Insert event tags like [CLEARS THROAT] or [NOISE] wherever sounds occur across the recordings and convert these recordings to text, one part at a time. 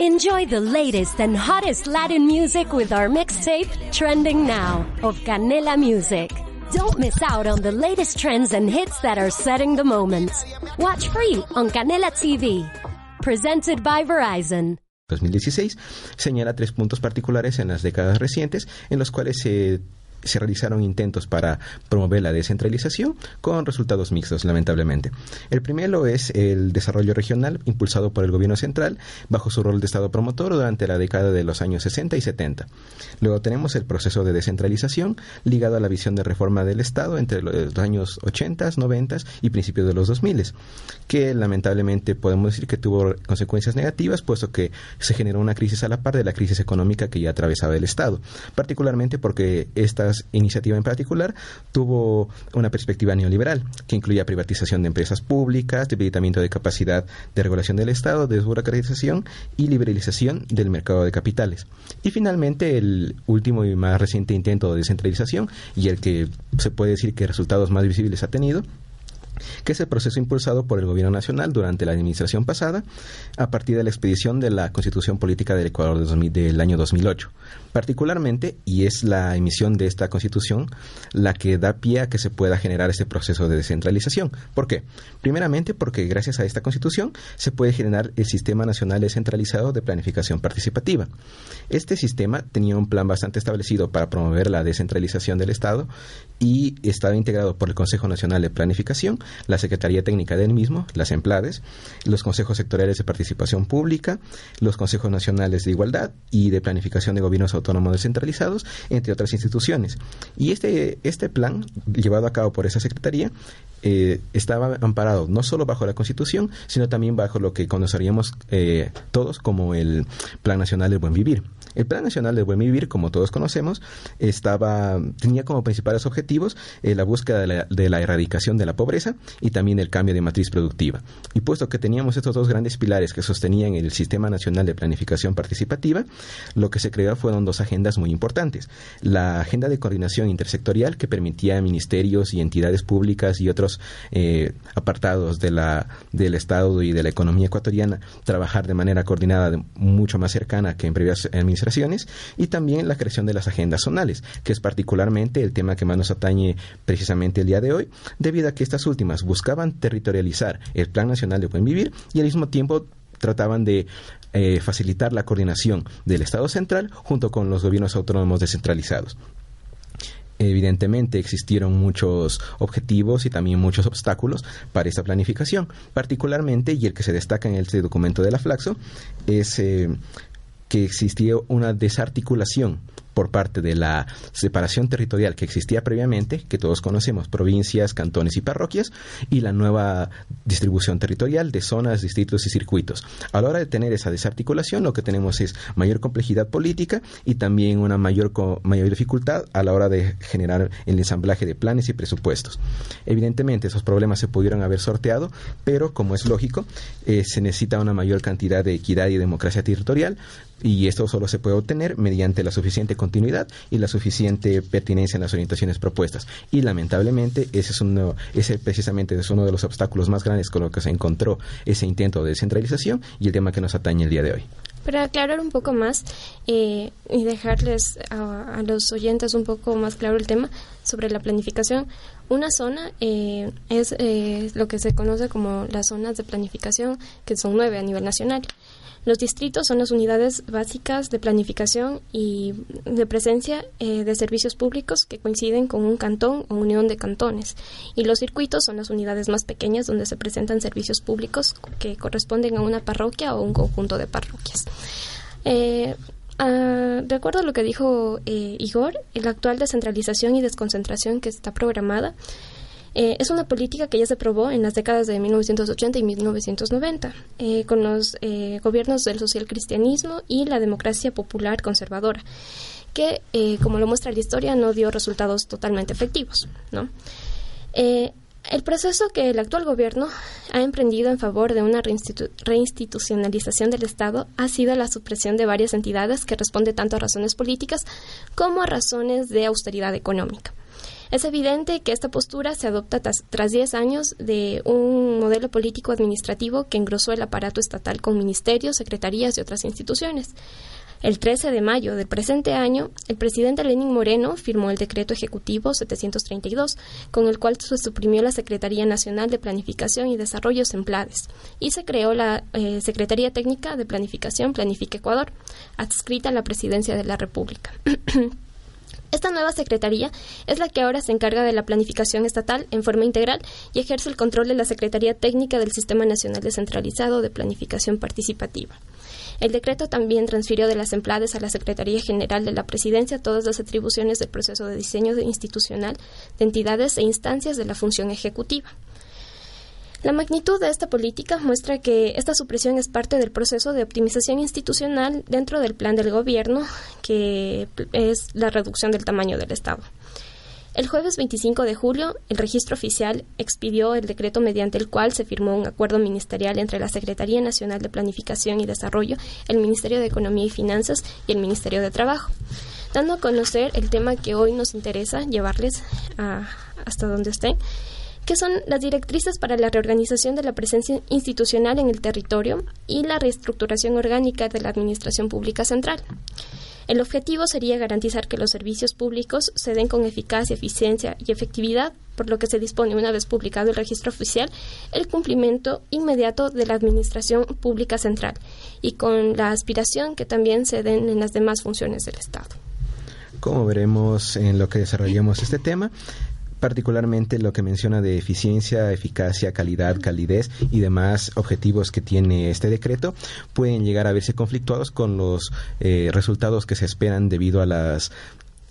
Enjoy the latest and hottest Latin music with our mixtape, Trending Now, of Canela Music. Don't miss out on the latest trends and hits that are setting the moment. Watch free on Canela TV. Presented by Verizon. 2016 señala tres puntos particulares en las décadas recientes en los cuales se se realizaron intentos para promover la descentralización con resultados mixtos, lamentablemente. El primero es el desarrollo regional impulsado por el gobierno central bajo su rol de Estado promotor durante la década de los años 60 y 70. Luego tenemos el proceso de descentralización ligado a la visión de reforma del Estado entre los años 80, 90 y principios de los 2000, que lamentablemente podemos decir que tuvo consecuencias negativas, puesto que se generó una crisis a la par de la crisis económica que ya atravesaba el Estado, particularmente porque esta iniciativa en particular tuvo una perspectiva neoliberal que incluía privatización de empresas públicas, debilitamiento de capacidad de regulación del Estado, desburocratización y liberalización del mercado de capitales. Y finalmente el último y más reciente intento de descentralización y el que se puede decir que resultados más visibles ha tenido que es el proceso impulsado por el Gobierno Nacional durante la administración pasada a partir de la expedición de la Constitución Política del Ecuador del año 2008. Particularmente, y es la emisión de esta Constitución la que da pie a que se pueda generar este proceso de descentralización. ¿Por qué? Primeramente porque gracias a esta Constitución se puede generar el Sistema Nacional Descentralizado de Planificación Participativa. Este sistema tenía un plan bastante establecido para promover la descentralización del Estado y estaba integrado por el Consejo Nacional de Planificación, la Secretaría Técnica del mismo, las EMPLADES, los consejos sectoriales de participación pública, los consejos nacionales de igualdad y de planificación de gobiernos autónomos descentralizados, entre otras instituciones. Y este, este plan, llevado a cabo por esa Secretaría, eh, estaba amparado no solo bajo la Constitución, sino también bajo lo que conoceríamos eh, todos como el Plan Nacional del Buen Vivir. El Plan Nacional del Buen Vivir, como todos conocemos, estaba, tenía como principales objetivos eh, la búsqueda de la, de la, erradicación de la pobreza y también el cambio de matriz productiva. Y puesto que teníamos estos dos grandes pilares que sostenían el Sistema Nacional de Planificación Participativa, lo que se creó fueron dos agendas muy importantes. La agenda de coordinación intersectorial que permitía a ministerios y entidades públicas y otros eh, apartados de la, del Estado y de la economía ecuatoriana trabajar de manera coordinada mucho más cercana que en previas administraciones y también la creación de las agendas zonales, que es particularmente el tema que más nos atañe precisamente el día de hoy, debido a que estas últimas buscaban territorializar el Plan Nacional de Buen Vivir y al mismo tiempo trataban de eh, facilitar la coordinación del Estado central junto con los gobiernos autónomos descentralizados. Evidentemente existieron muchos objetivos y también muchos obstáculos para esta planificación, particularmente, y el que se destaca en este documento de la Flaxo, es eh, que existía una desarticulación por parte de la separación territorial que existía previamente, que todos conocemos, provincias, cantones y parroquias, y la nueva distribución territorial de zonas, distritos y circuitos. A la hora de tener esa desarticulación, lo que tenemos es mayor complejidad política y también una mayor, mayor dificultad a la hora de generar el ensamblaje de planes y presupuestos. Evidentemente, esos problemas se pudieron haber sorteado, pero como es lógico, eh, se necesita una mayor cantidad de equidad y democracia territorial, y esto solo se puede obtener mediante la suficiente continuidad y la suficiente pertinencia en las orientaciones propuestas. Y lamentablemente ese es uno, ese precisamente es uno de los obstáculos más grandes con lo que se encontró ese intento de descentralización y el tema que nos atañe el día de hoy. Para aclarar un poco más eh, y dejarles a, los oyentes un poco más claro el tema sobre la planificación, una zona eh, es eh, lo que se conoce como las zonas de planificación, que son nueve a nivel nacional. Los distritos son las unidades básicas de planificación y de presencia eh, de servicios públicos que coinciden con un cantón o unión de cantones. Y los circuitos son las unidades más pequeñas donde se presentan servicios públicos que corresponden a una parroquia o un conjunto de parroquias. Eh, ah, de acuerdo a lo que dijo eh, Igor, la actual descentralización y desconcentración que está programada eh, es una política que ya se probó en las décadas de 1980 y 1990 eh, con los eh, gobiernos del socialcristianismo y la democracia popular conservadora, que, como lo muestra la historia, no dio resultados totalmente efectivos. el proceso que el actual gobierno ha emprendido en favor de una reinstitucionalización del Estado ha sido la supresión de varias entidades que responde tanto a razones políticas como a razones de austeridad económica. Es evidente que esta postura se adopta tras 10 años de un modelo político administrativo que engrosó el aparato estatal con ministerios, secretarías y otras instituciones. El 13 de mayo del presente año, el presidente Lenín Moreno firmó el decreto ejecutivo 732, con el cual se suprimió la Secretaría Nacional de Planificación y Desarrollo SEMPLADES y se creó la eh, Secretaría Técnica de Planificación Planifica Ecuador, adscrita a la Presidencia de la República. [CLEARS THROAT] Esta nueva Secretaría es la que ahora se encarga de la planificación estatal en forma integral y ejerce el control de la Secretaría Técnica del Sistema Nacional Descentralizado de Planificación Participativa. El decreto también transfirió de las empleadas a la Secretaría General de la Presidencia todas las atribuciones del proceso de diseño institucional de entidades e instancias de la función ejecutiva. La magnitud de esta política muestra que esta supresión es parte del proceso de optimización institucional dentro del plan del gobierno, que es la reducción del tamaño del Estado. El jueves 25 de julio, el registro oficial expidió el decreto mediante el cual se firmó un acuerdo ministerial entre la Secretaría Nacional de Planificación y Desarrollo, el Ministerio de Economía y Finanzas y el Ministerio de Trabajo, dando a conocer el tema que hoy nos interesa llevarles hasta donde estén, que son las directrices para la reorganización de la presencia institucional en el territorio y la reestructuración orgánica de la Administración Pública Central. El objetivo sería garantizar que los servicios públicos se den con eficacia, eficiencia y efectividad, por lo que se dispone, una vez publicado el registro oficial, el cumplimiento inmediato de la Administración Pública Central y con la aspiración que también se den en las demás funciones del Estado. Como veremos en lo que desarrollemos este tema, particularmente lo que menciona de eficiencia, eficacia, calidad, calidez y demás objetivos que tiene este decreto pueden llegar a verse conflictuados con los eh, resultados que se esperan debido a las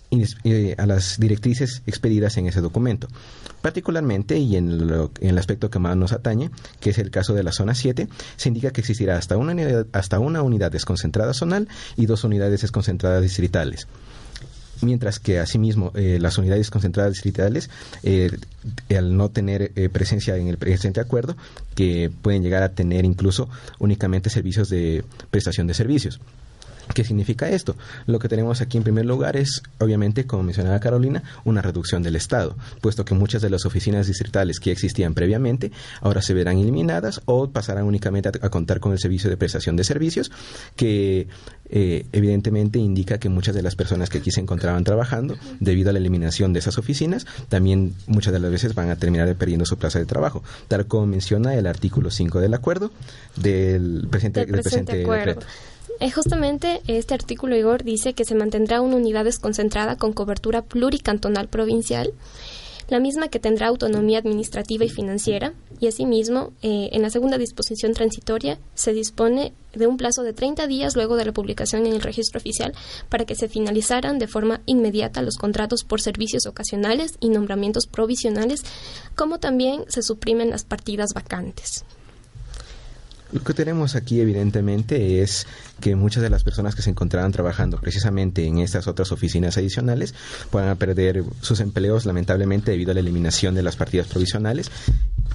eh, a las directrices expedidas en ese documento. Particularmente, y en, en, el aspecto que más nos atañe, que es el caso de la zona 7, se indica que existirá hasta una hasta una unidad desconcentrada zonal y dos unidades desconcentradas distritales mientras que asimismo eh, las unidades concentradas distritales, eh, al no tener eh, presencia en el presente acuerdo, que pueden llegar a tener incluso únicamente servicios de prestación de servicios. ¿Qué significa esto? Lo que tenemos aquí en primer lugar es, obviamente, como mencionaba Carolina, una reducción del Estado, puesto que muchas de las oficinas distritales que existían previamente ahora se verán eliminadas o pasarán únicamente a, contar con el servicio de prestación de servicios, que eh, evidentemente indica que muchas de las personas que aquí se encontraban trabajando, debido a la eliminación de esas oficinas, también muchas de las veces van a terminar perdiendo su plaza de trabajo, tal como menciona el artículo 5 del acuerdo del presente, del presente, decreto. Eh, justamente este artículo, Igor, dice que se mantendrá una unidad desconcentrada con cobertura pluricantonal provincial, la misma que tendrá autonomía administrativa y financiera, y asimismo, eh, en la segunda disposición transitoria se dispone de un plazo de 30 días luego de la publicación en el registro oficial para que se finalizaran de forma inmediata los contratos por servicios ocasionales y nombramientos provisionales, como también se suprimen las partidas vacantes. Lo que tenemos aquí evidentemente es que muchas de las personas que se encontraban trabajando precisamente en estas otras oficinas adicionales puedan perder sus empleos lamentablemente debido a la eliminación de las partidas provisionales.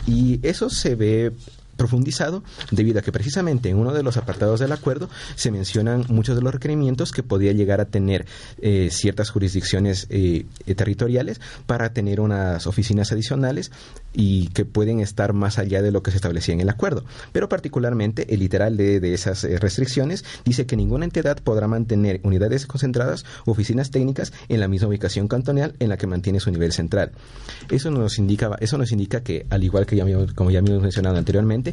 Y eso se ve profundizado debido a que precisamente en uno de los apartados del acuerdo se mencionan muchos de los requerimientos que podía llegar a tener eh, ciertas jurisdicciones eh, territoriales para tener unas oficinas adicionales y que pueden estar más allá de lo que se establecía en el acuerdo. Pero particularmente el literal de, de esas eh, restricciones dice que ninguna entidad podrá mantener unidades concentradas u oficinas técnicas en la misma ubicación cantonal en la que mantiene su nivel central. Eso nos indica, eso nos indica que, al igual que ya, como ya hemos mencionado anteriormente,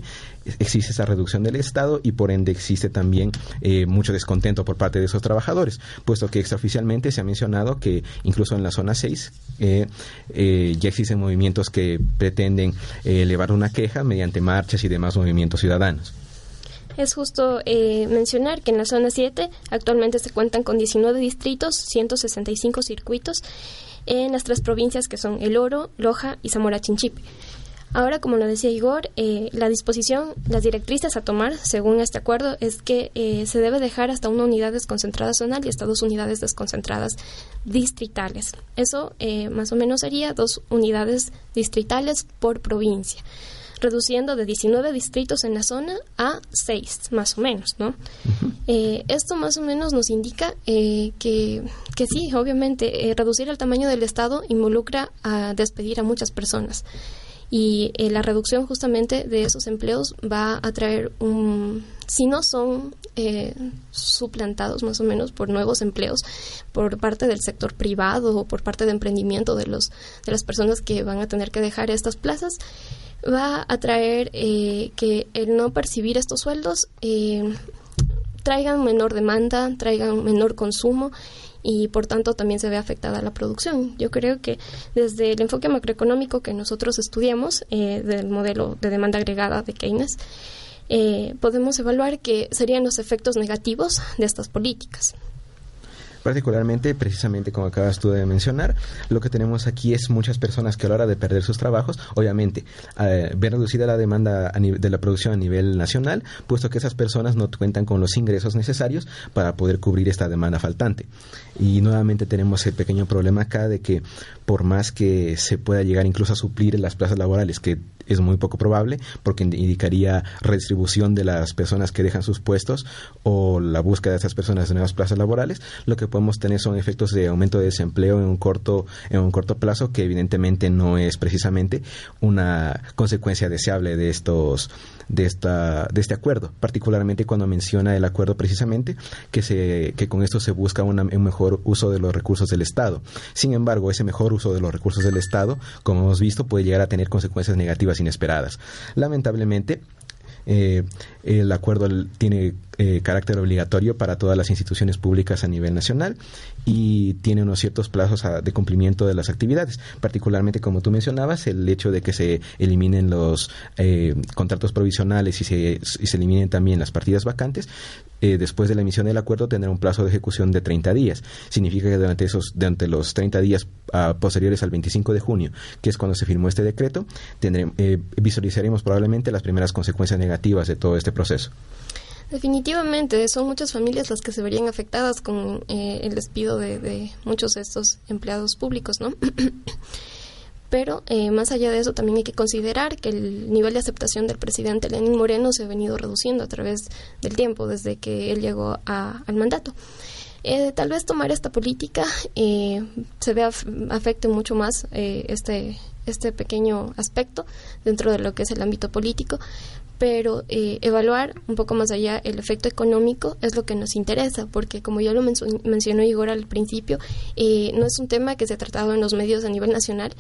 existe esa reducción del Estado y por ende existe también eh, mucho descontento por parte de esos trabajadores, puesto que extraoficialmente se ha mencionado que incluso en la zona 6 eh, eh, ya existen movimientos que pretenden elevar una queja mediante marchas y demás movimientos ciudadanos. Es justo mencionar que en la zona 7 actualmente se cuentan con 19 distritos, 165 circuitos en las tres provincias que son El Oro, Loja y Zamora Chinchipe. Ahora, como lo decía Igor, eh, la disposición, las directrices a tomar, según este acuerdo, es que eh, se debe dejar hasta una unidad desconcentrada zonal y hasta dos unidades desconcentradas distritales. Eso eh, más o menos sería dos unidades distritales por provincia. reduciendo de 19 distritos en la zona a 6, más o menos, ¿no? Eh, esto más o menos nos indica eh, que, que sí, obviamente, reducir el tamaño del Estado involucra a despedir a muchas personas y eh, la reducción justamente de esos empleos va a traer un si no son eh, suplantados más o menos por nuevos empleos por parte del sector privado o por parte de emprendimiento de los de las personas que van a tener que dejar estas plazas va a traer eh, que el no percibir estos sueldos traigan menor demanda traigan menor consumo y por tanto también se ve afectada la producción. Yo creo que desde el enfoque macroeconómico que nosotros estudiamos eh, del modelo de demanda agregada de Keynes, eh, podemos evaluar que serían los efectos negativos de estas políticas particularmente, precisamente como acabas tú de mencionar, lo que tenemos aquí es muchas personas que a la hora de perder sus trabajos, obviamente, eh, ver reducida la demanda de la producción a nivel nacional, puesto que esas personas no cuentan con los ingresos necesarios para poder cubrir esta demanda faltante. Y nuevamente tenemos el pequeño problema acá de que por más que se pueda llegar incluso a suplir las plazas laborales que es muy poco probable porque indicaría redistribución de las personas que dejan sus puestos o la búsqueda de esas personas de nuevas plazas laborales, lo que podemos tener son efectos de aumento de desempleo en un corto en un corto plazo que evidentemente no es precisamente una consecuencia deseable de estos de esta de este acuerdo, particularmente cuando menciona el acuerdo precisamente que se que con esto se busca un mejor uso de los recursos del Estado. Sin embargo, ese mejor uso de los recursos del Estado, como hemos visto, puede llegar a tener consecuencias negativas inesperadas. Lamentablemente, eh, el acuerdo tiene eh, carácter obligatorio para todas las instituciones públicas a nivel nacional y tiene unos ciertos plazos de cumplimiento de las actividades, particularmente como tú mencionabas, el hecho de que se eliminen los eh, contratos provisionales y se, y se eliminen también las partidas vacantes, eh, después de la emisión del acuerdo tendrá un plazo de ejecución de 30 días. Significa que durante, esos, durante los 30 días ah, posteriores al 25 de junio, que es cuando se firmó este decreto, eh, visualizaremos probablemente las primeras consecuencias negativas de todo este proceso. Definitivamente, son muchas familias las que se verían afectadas con eh, el despido de, muchos de estos empleados públicos, ¿no? [CLEARS THROAT] Pero eh, más allá de eso, también hay que considerar que el nivel de aceptación del presidente Lenín Moreno se ha venido reduciendo a través del tiempo, desde que él llegó al mandato. Eh, tal vez tomar esta política eh, se vea afecte mucho más este este pequeño aspecto dentro de lo que es el ámbito político, pero evaluar un poco más allá el efecto económico es lo que nos interesa, porque como ya lo mencionó Igor al principio, no es un tema que se ha tratado en los medios a nivel nacional,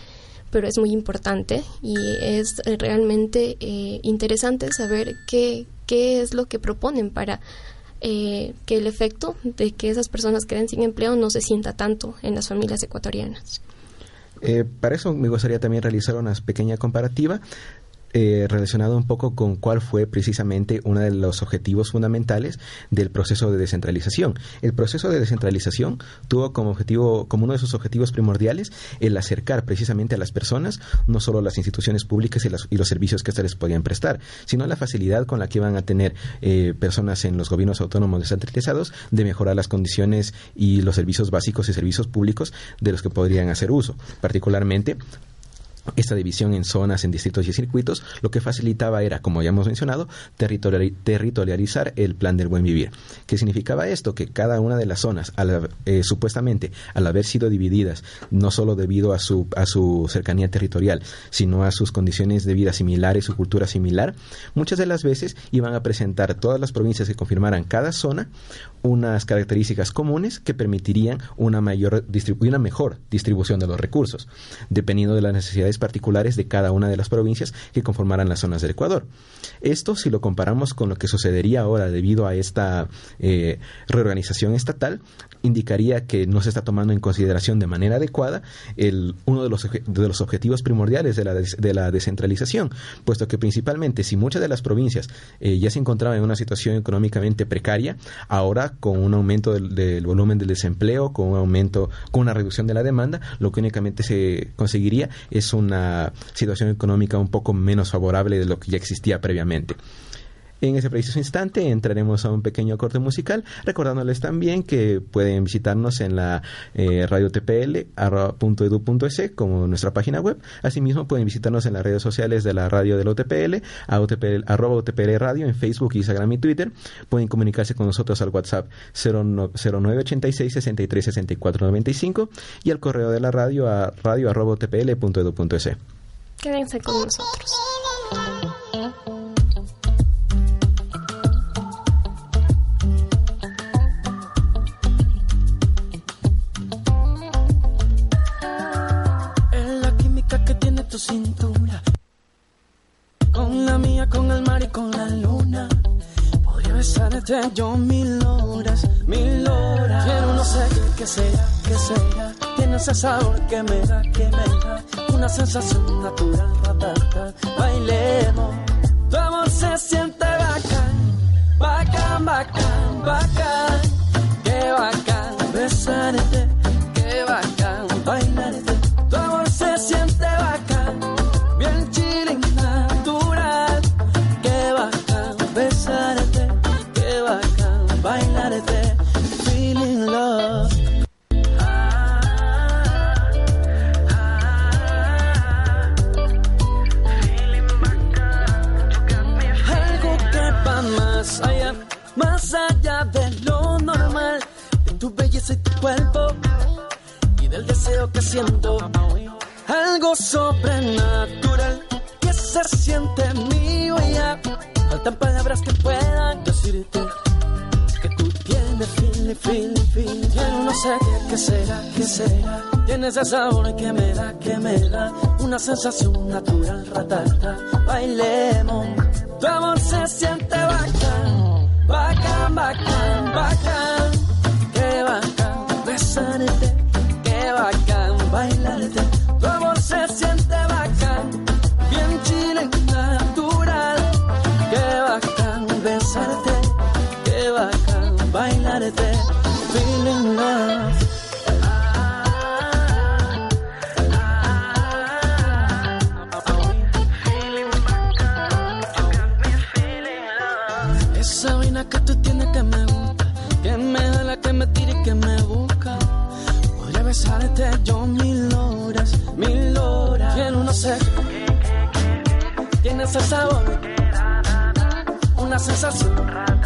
pero es muy importante y es realmente eh, interesante saber qué, qué es lo que proponen para eh, que el efecto de que esas personas queden sin empleo no se sienta tanto en las familias ecuatorianas. Eh, para eso me gustaría también realizar una pequeña comparativa eh, relacionado un poco con cuál fue precisamente uno de los objetivos fundamentales del proceso de descentralización. El proceso de descentralización tuvo como objetivo, como uno de sus objetivos primordiales, el acercar precisamente a las personas no solo las instituciones públicas y, los servicios que se les podían prestar, sino la facilidad con la que iban a tener eh, personas en los gobiernos autónomos descentralizados de mejorar las condiciones y los servicios básicos y servicios públicos de los que podrían hacer uso, particularmente esta división en zonas, en distritos y circuitos, lo que facilitaba era, como ya hemos mencionado, territorializar el plan del buen vivir. ¿Qué significaba esto? Que cada una de las zonas, eh, supuestamente, al haber sido divididas, no solo debido a su, a su cercanía territorial, sino a sus condiciones de vida similares, su cultura similar, muchas de las veces iban a presentar todas las provincias que confirmaran cada zona unas características comunes que permitirían una, mayor una mejor distribución de los recursos, dependiendo de las necesidades particulares de cada una de las provincias que conformaran las zonas del Ecuador. Esto, si lo comparamos con lo que sucedería ahora debido a esta eh, reorganización estatal, indicaría que no se está tomando en consideración de manera adecuada el, uno de los, de los objetivos primordiales de la, de la descentralización, puesto que principalmente si muchas de las provincias eh, ya se encontraban en una situación económicamente precaria, ahora con un aumento del, del, volumen del desempleo, con un aumento, con una reducción de la demanda, lo que únicamente se conseguiría es una situación económica un poco menos favorable de lo que ya existía previamente. En ese preciso instante entraremos a un pequeño corte musical, recordándoles también que pueden visitarnos en la eh, radio tpl.edu.es como nuestra página web. Asimismo pueden visitarnos en las redes sociales de la radio del OTPL, a OTPL, arroba OTPL Radio en Facebook, Instagram y Twitter. Pueden comunicarse con nosotros al WhatsApp 0986 63 64 95 y al correo de la radio a radio arroba OTPL.edu.es. Quédense con nosotros. Con la mía, con el mar y con la luna. Podría besarte yo mil horas, mil horas. Pero no sé qué será, qué será. Tiene ese sabor que me da, que me da. Una sensación natural, ratata. Bailemos. Tu amor se siente bacán, bacán, bacán, bacán. Ese sabor que me da, que me da una sensación natural, ratata. Bailemos, tu amor se siente bacán, bacán, bacán, bacán. Sensación. Bailemos.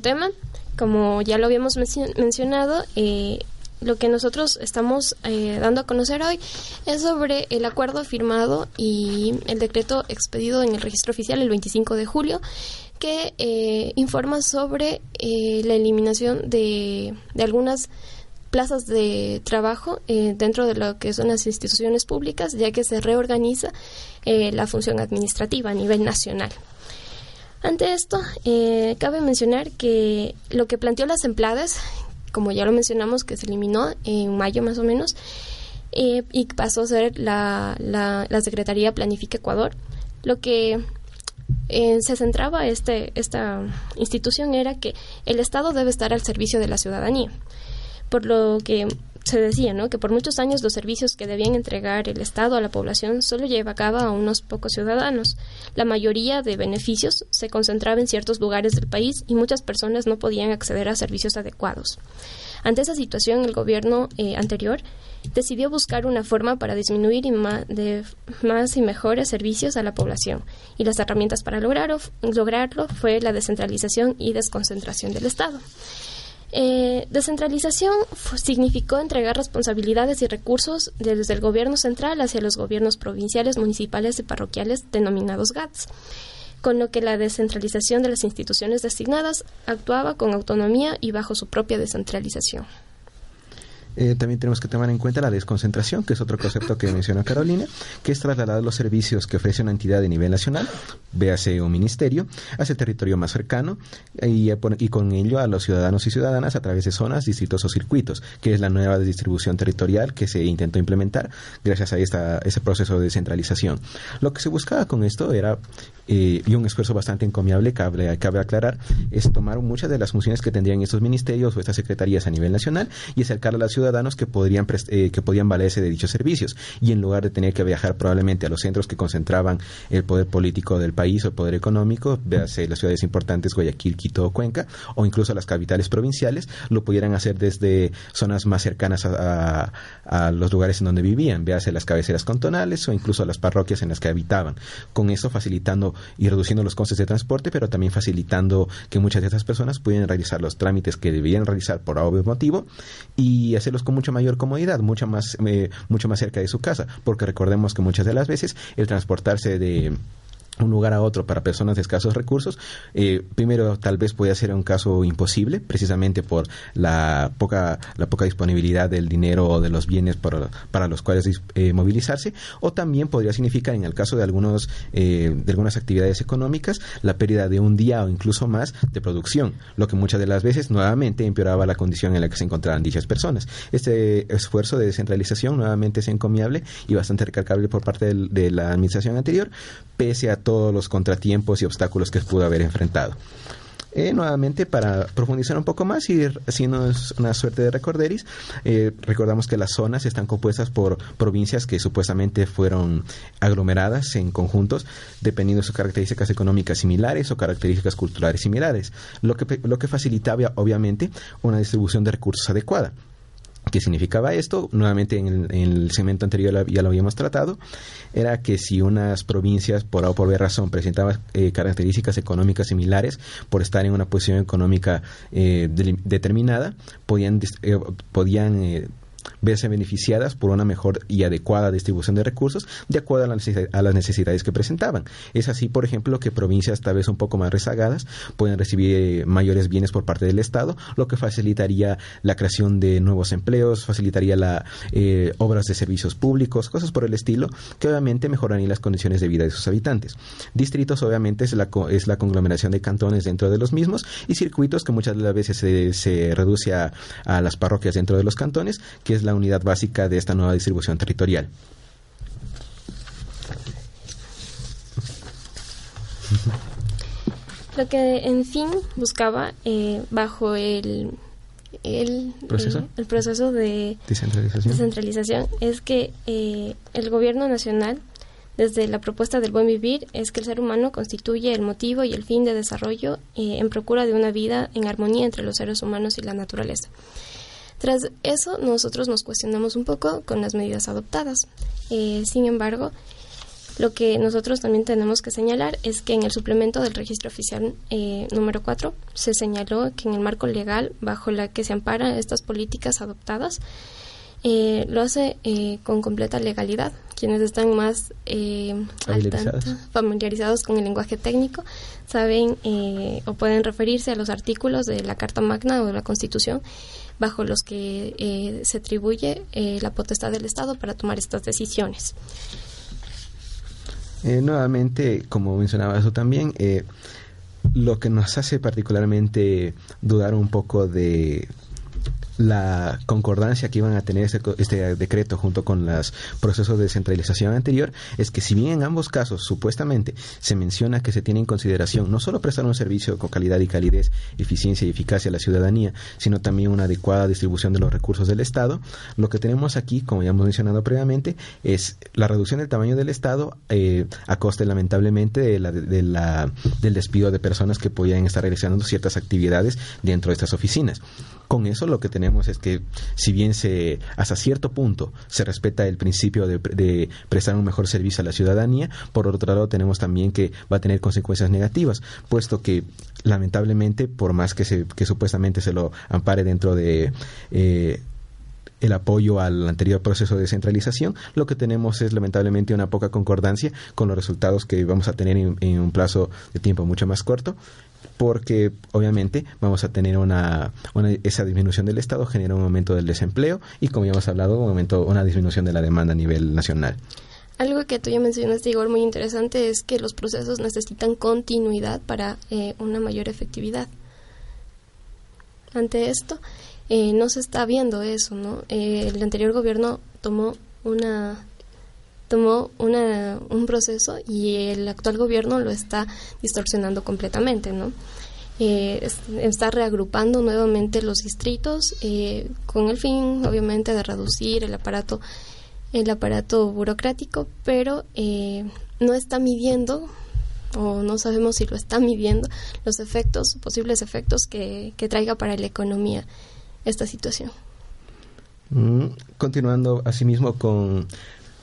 Tema, como ya lo habíamos mencio- mencionado, eh, lo que nosotros estamos eh, dando a conocer hoy es sobre el acuerdo firmado y el decreto expedido en el registro oficial el 25 de julio que eh, informa sobre eh, la eliminación de, algunas plazas de trabajo dentro de lo que son las instituciones públicas, ya que se reorganiza la función administrativa a nivel nacional. Ante esto, eh, cabe mencionar que lo que planteó las empleadas, como ya lo mencionamos, que se eliminó en mayo más o menos, eh, y pasó a ser la, la, la Secretaría Planifica Ecuador, lo que eh, se centraba este, esta institución era que el Estado debe estar al servicio de la ciudadanía, por lo que se decía ¿no? que por muchos años los servicios que debían entregar el Estado a la población solo llevaba a unos pocos ciudadanos. La mayoría de beneficios se concentraba en ciertos lugares del país y muchas personas no podían acceder a servicios adecuados. Ante esa situación, el gobierno eh, anterior decidió buscar una forma para disminuir y más y mejores servicios a la población. Y las herramientas para lograrlo, lograrlo fue la descentralización y desconcentración del Estado. Eh, descentralización significó entregar responsabilidades y recursos desde el gobierno central hacia los gobiernos provinciales, municipales y parroquiales denominados GATS. con lo que la descentralización de las instituciones designadas actuaba con autonomía y bajo su propia descentralización. Eh, también tenemos que tomar en cuenta la desconcentración, que es otro concepto que mencionó Carolina, que es trasladar los servicios que ofrece una entidad de nivel nacional, véase un ministerio, hacia el territorio más cercano y, y, con ello a los ciudadanos y ciudadanas a través de zonas, distritos o circuitos, que es la nueva distribución territorial que se intentó implementar gracias a esta, ese proceso de descentralización. Lo que se buscaba con esto era, eh, y un esfuerzo bastante encomiable, cabe, cabe aclarar, es tomar muchas de las funciones que tendrían estos ministerios o estas secretarías a nivel nacional y acercar a la ciudad ciudadanos que podrían, eh, que podían valerse de dichos servicios y en lugar de tener que viajar probablemente a los centros que concentraban el poder político del país o el poder económico, véase las ciudades importantes Guayaquil, Quito o Cuenca o incluso las capitales provinciales, lo pudieran hacer desde zonas más cercanas a, los lugares en donde vivían, véase las cabeceras cantonales o incluso las parroquias en las que habitaban. Con eso facilitando y reduciendo los costes de transporte, pero también facilitando que muchas de esas personas pudieran realizar los trámites que debían realizar por obvio motivo y hacer con mucha mayor comodidad, mucho más, eh, mucho más cerca de su casa, porque recordemos que muchas de las veces el transportarse de un lugar a otro para personas de escasos recursos, eh, primero tal vez puede ser un caso imposible, precisamente por la poca, la poca disponibilidad del dinero o de los bienes para, para los cuales eh, movilizarse, o también podría significar, en el caso de, algunos, eh, de algunas actividades económicas, la pérdida de un día o incluso más de producción, lo que muchas de las veces nuevamente empeoraba la condición en la que se encontraban dichas personas. Este esfuerzo de descentralización nuevamente es encomiable y bastante recalcable por parte de la administración anterior, pese a todos los contratiempos y obstáculos que pudo haber enfrentado. Eh, nuevamente, para profundizar un poco más y haciendo una suerte de recorderis, eh, recordamos que las zonas están compuestas por provincias que supuestamente fueron aglomeradas en conjuntos, dependiendo de sus características económicas similares o características culturales similares, lo que, lo que facilitaba, obviamente, una distribución de recursos adecuada. ¿Qué significaba esto? Nuevamente en el, segmento anterior ya lo habíamos tratado. Era que si unas provincias, por A o por B razón, presentaban eh, características económicas similares por estar en una posición económica eh, determinada, podían, eh, podían verse beneficiadas por una mejor y adecuada distribución de recursos de acuerdo a, las necesidades que presentaban. Es así, por ejemplo, que provincias tal vez un poco más rezagadas pueden recibir eh, mayores bienes por parte del Estado, lo que facilitaría la creación de nuevos empleos, facilitaría la eh, obras de servicios públicos, cosas por el estilo, que obviamente mejorarían las condiciones de vida de sus habitantes. Distritos, obviamente, es la, es la conglomeración de cantones dentro de los mismos y circuitos que muchas de las veces se, se reduce a, a las parroquias dentro de los cantones, que es la unidad básica de esta nueva distribución territorial. Lo que en fin buscaba eh, bajo el, el, ¿Proceso? el, proceso de descentralización, es que eh, el gobierno nacional, desde la propuesta del buen vivir, es que el ser humano constituye el motivo y el fin de desarrollo eh, en procura de una vida en armonía entre los seres humanos y la naturaleza. Tras eso, nosotros nos cuestionamos un poco con las medidas adoptadas. Eh, sin embargo, lo que nosotros también tenemos que señalar es que en el suplemento del registro oficial eh, número 4 se señaló que en el marco legal bajo la que se amparan estas políticas adoptadas, eh, lo hace con completa legalidad. Quienes están más al tanto, familiarizados con el lenguaje técnico saben o pueden referirse a los artículos de la Carta Magna o de la Constitución bajo los que eh, se atribuye eh, la potestad del Estado para tomar estas decisiones. Eh, nuevamente, como mencionaba eso también, lo que nos hace particularmente dudar un poco de la concordancia que iban a tener este, este, decreto junto con los procesos de descentralización anterior es que si bien en ambos casos supuestamente se menciona que se tiene en consideración no solo prestar un servicio con calidad y calidez, eficiencia y eficacia a la ciudadanía, sino también una adecuada distribución de los recursos del Estado, lo que tenemos aquí, como ya hemos mencionado previamente, es la reducción del tamaño del Estado eh, a coste lamentablemente de la, de la, del despido de personas que podían estar realizando ciertas actividades dentro de estas oficinas. Con eso lo que tenemos es que si bien se hasta cierto punto se respeta el principio de, prestar un mejor servicio a la ciudadanía, por otro lado tenemos también que va a tener consecuencias negativas, puesto que lamentablemente por más que se que supuestamente se lo ampare dentro de eh, el apoyo al anterior proceso de descentralización, lo que tenemos es lamentablemente una poca concordancia con los resultados que vamos a tener en, un plazo de tiempo mucho más corto porque obviamente vamos a tener una, esa disminución del Estado genera un aumento del desempleo y como ya hemos hablado un aumento una disminución de la demanda a nivel nacional. Algo que tú ya mencionaste, Igor, muy interesante es que los procesos necesitan continuidad para eh, una mayor efectividad. Ante esto, eh, no se está viendo eso, ¿no? Eh, el anterior gobierno tomó una tomó una, un proceso y el actual gobierno lo está distorsionando completamente, ¿no? Eh, está reagrupando nuevamente los distritos con el fin, obviamente, de reducir el aparato el aparato burocrático, pero no está midiendo o no sabemos si lo está midiendo los efectos, posibles efectos que, que traiga para la economía esta situación. Mm, continuando asimismo con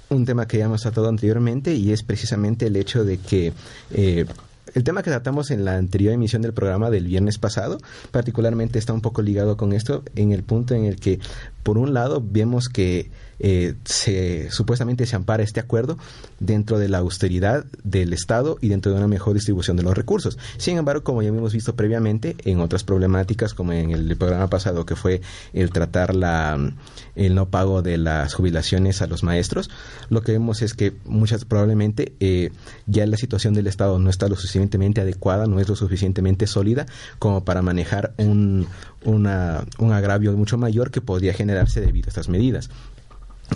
un tema que ya hemos tratado anteriormente y es precisamente el hecho de que eh, el tema que tratamos en la anterior emisión del programa del viernes pasado, particularmente está un poco ligado con esto en el punto en el que, por un lado, vemos que eh, se, supuestamente se ampara este acuerdo dentro de la austeridad del Estado y dentro de una mejor distribución de los recursos. Sin embargo, como ya hemos visto previamente en otras problemáticas, como en el programa pasado, que fue el tratar el no pago de las jubilaciones a los maestros, lo que vemos es que muchas probablemente eh, ya la situación del Estado no está lo suficientemente adecuada, no es lo suficientemente sólida como para manejar un, un agravio mucho mayor que podría generarse debido a estas medidas.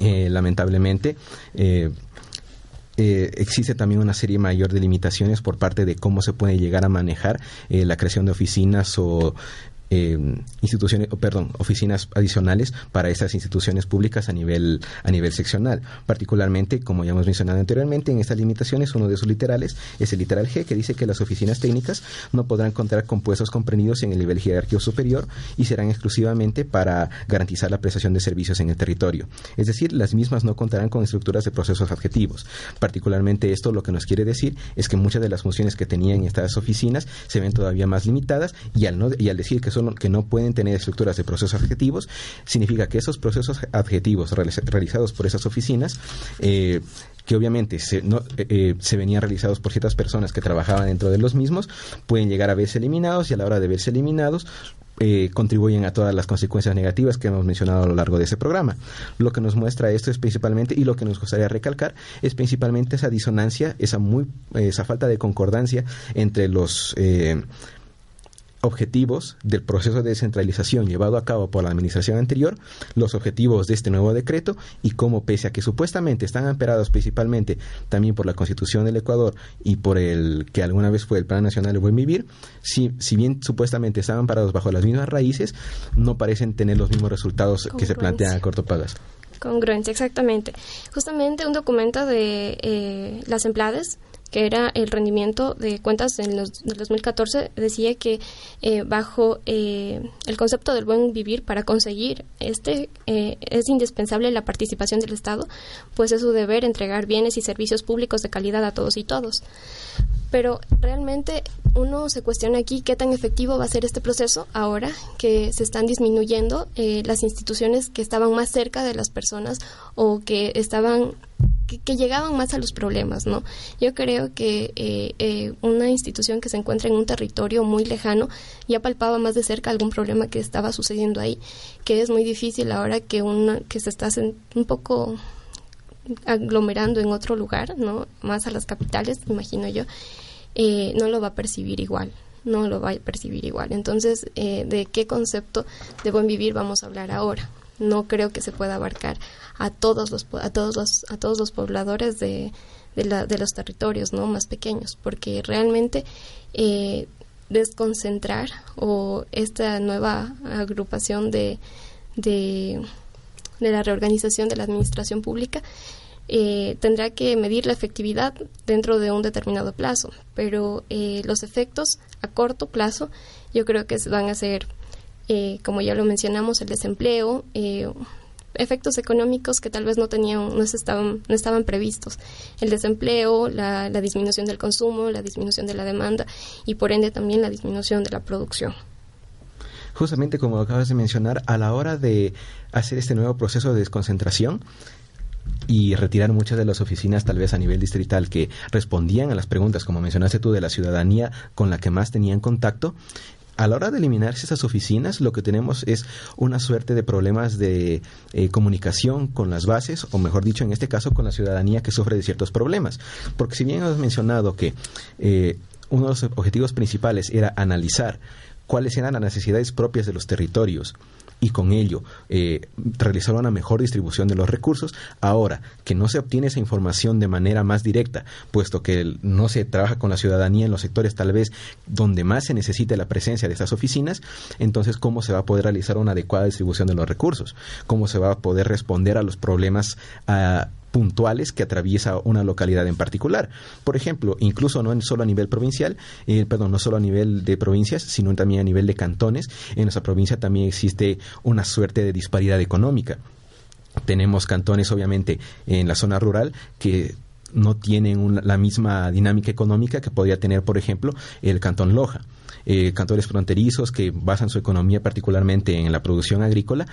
Eh, lamentablemente, eh, eh, existe también una serie mayor de limitaciones por parte de cómo se puede llegar a manejar la creación de oficinas o eh, instituciones, perdón, oficinas adicionales para esas instituciones públicas a nivel a nivel seccional. Particularmente, como ya hemos mencionado anteriormente, en estas limitaciones uno de sus literales es el literal G que dice que las oficinas técnicas no podrán contar con puestos comprendidos en el nivel jerárquico superior y serán exclusivamente para garantizar la prestación de servicios en el territorio. Es decir, las mismas no contarán con estructuras de procesos adjetivos. Particularmente esto lo que nos quiere decir es que muchas de las funciones que tenían estas oficinas se ven todavía más limitadas y al no y al decir que que no pueden tener estructuras de procesos adjetivos, significa que esos procesos adjetivos realizados por esas oficinas eh, que obviamente se, no, eh, eh, se venían realizados por ciertas personas que trabajaban dentro de los mismos, pueden llegar a verse eliminados y a la hora de verse eliminados contribuyen a todas las consecuencias negativas que hemos mencionado a lo largo de ese programa. Lo que nos muestra esto es principalmente, y lo que nos gustaría recalcar, es principalmente esa disonancia, esa, muy, esa falta de concordancia entre los objetivos del proceso de descentralización llevado a cabo por la administración anterior, los objetivos de este nuevo decreto y cómo pese a que supuestamente están amparados principalmente también por la Constitución del Ecuador y por el que alguna vez fue el Plan Nacional de Buen Vivir, si, si bien supuestamente estaban amparados bajo las mismas raíces, no parecen tener los mismos resultados que se plantean a corto plazo. Congruencia, exactamente. Justamente un documento de eh, las empleadas que era el rendimiento de cuentas en los, del 2014, decía que eh, bajo eh, el concepto del buen vivir, para conseguir este, eh, es indispensable la participación del Estado, pues es su deber entregar bienes y servicios públicos de calidad a todos y todos. Pero realmente uno se cuestiona aquí qué tan efectivo va a ser este proceso ahora que se están disminuyendo las instituciones que estaban más cerca de las personas o que estaban que, llegaban más a los problemas, ¿no? Yo creo que eh, eh, una institución que se encuentra en un territorio muy lejano ya palpaba más de cerca algún problema que estaba sucediendo ahí, que es muy difícil ahora que una que se está un poco aglomerando en otro lugar, ¿no? Más a las capitales, imagino yo, eh, no lo va a percibir igual, no lo va a percibir igual. Entonces, ¿de qué concepto de buen vivir vamos a hablar ahora? No creo que se pueda abarcar a todos los a todos los a todos los pobladores de, de, los territorios no más pequeños porque realmente eh, desconcentrar o esta nueva agrupación de, de, la reorganización de la administración pública eh, tendrá que medir la efectividad dentro de un determinado plazo, pero eh, los efectos a corto plazo yo creo que van a ser, como ya lo mencionamos, el desempleo, efectos económicos que tal vez no tenían, no estaban, no estaban previstos. El desempleo, la, disminución del consumo, la disminución de la demanda y por ende también la disminución de la producción. justamente como acabas de mencionar, a la hora de hacer este nuevo proceso de desconcentración, y retirar muchas de las oficinas tal vez a nivel distrital que respondían a las preguntas, como mencionaste tú, de la ciudadanía con la que más tenían contacto, a la hora de eliminarse esas oficinas, lo que tenemos es una suerte de problemas de eh, comunicación con las bases, o mejor dicho, en este caso, con la ciudadanía que sufre de ciertos problemas. Porque si bien has mencionado que eh, uno de los objetivos principales era analizar cuáles eran las necesidades propias de los territorios, y con ello eh, realizar una mejor distribución de los recursos. Ahora, que no se obtiene esa información de manera más directa, puesto que no se trabaja con la ciudadanía en los sectores tal vez donde más se necesite la presencia de estas oficinas, entonces cómo se va a poder realizar una adecuada distribución de los recursos, cómo se va a poder responder a los problemas puntuales que atraviesa una localidad en particular. Por ejemplo, incluso no solo a nivel provincial, eh, perdón, no solo a nivel de provincias, sino también a nivel de cantones. En nuestra provincia también existe una suerte de disparidad económica. Tenemos cantones, obviamente, en la zona rural que no tienen la misma dinámica económica que podría tener, por ejemplo, el cantón Loja. Eh, cantores fronterizos que basan su economía particularmente en la producción agrícola,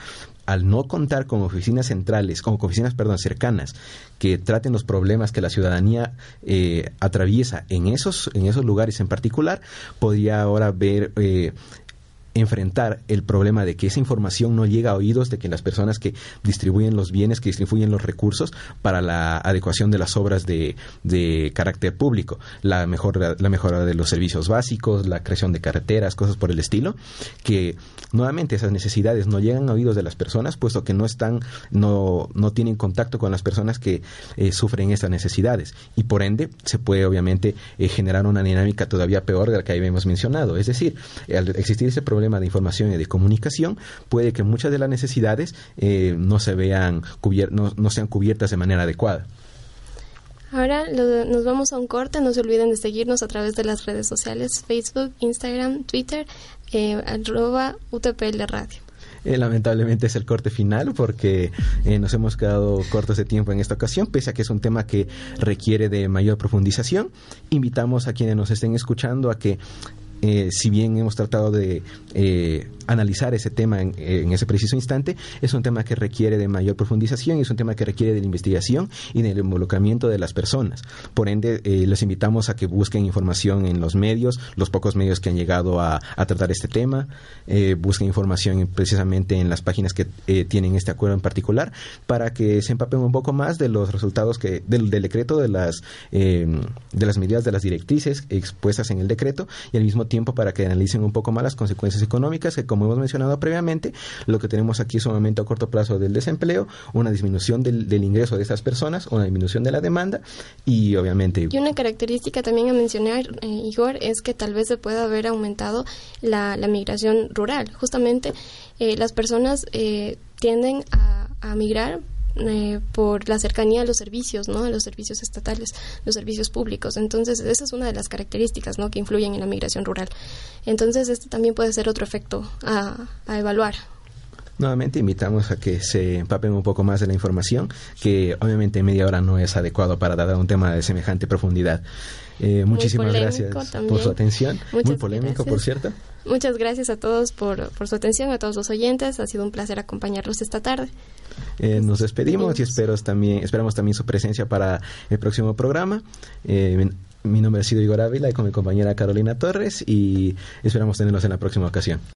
al no contar con oficinas centrales, con oficinas, perdón, cercanas, que traten los problemas que la ciudadanía eh, atraviesa en esos, en esos lugares en particular, podría ahora ver eh, enfrentar el problema de que esa información no llega a oídos de que las personas que distribuyen los bienes, que distribuyen los recursos para la adecuación de las obras de, de carácter público, la mejora, la mejora de los servicios básicos, la creación de carreteras, cosas por el estilo, que nuevamente esas necesidades no llegan a oídos de las personas, puesto que no están, no, no tienen contacto con las personas que eh, sufren esas necesidades. Y por ende, se puede obviamente eh, generar una dinámica todavía peor de la que habíamos mencionado. Es decir, al existir ese problema de información y de comunicación, puede que muchas de las necesidades eh, no se vean no, no sean cubiertas de manera adecuada. Ahora nos vamos a un corte. No se olviden de seguirnos a través de las redes sociales: Facebook, Instagram, Twitter, eh, arroba UTPL Radio. Eh, lamentablemente es el corte final porque eh, nos hemos quedado cortos de tiempo en esta ocasión, pese a que es un tema que requiere de mayor profundización. Invitamos a quienes nos estén escuchando a que eh, si bien hemos tratado de eh, analizar ese tema en, ese preciso instante, es un tema que requiere de mayor profundización y es un tema que requiere de la investigación y del involucramiento de las personas. Por ende, eh, les invitamos a que busquen información en los medios, los pocos medios que han llegado a, tratar este tema, busquen información precisamente en las páginas que tienen este acuerdo en particular, para que se empapen un poco más de los resultados que del, decreto, de las, de las medidas, de las directrices expuestas en el decreto y al mismo tiempo tiempo para que analicen un poco más las consecuencias económicas, que como hemos mencionado previamente, lo que tenemos aquí es un aumento a corto plazo del desempleo, una disminución del, ingreso de estas personas, una disminución de la demanda y obviamente... Y una característica también a mencionar, eh, Igor, es que tal vez se pueda haber aumentado la, migración rural. Justamente eh, las personas eh, tienden a migrar eh, por la cercanía a los servicios, ¿no? A los servicios estatales, los servicios públicos. Entonces, esa es una de las características, ¿no? Que influyen en la migración rural. Entonces, este también puede ser otro efecto a, a evaluar. Nuevamente invitamos a que se empapen un poco más de la información, que obviamente media hora no es adecuado para dar un tema de semejante profundidad. Eh, muchísimas gracias por su atención. Muy polémico, por cierto. Muchas gracias a todos por, por, su atención, a todos los oyentes. Ha sido un placer acompañarlos esta tarde. Eh, nos despedimos y espero también, esperamos también su presencia para el próximo programa. Eh, mi nombre ha sido Igor Ávila y con mi compañera Carolina Torres y esperamos tenerlos en la próxima ocasión.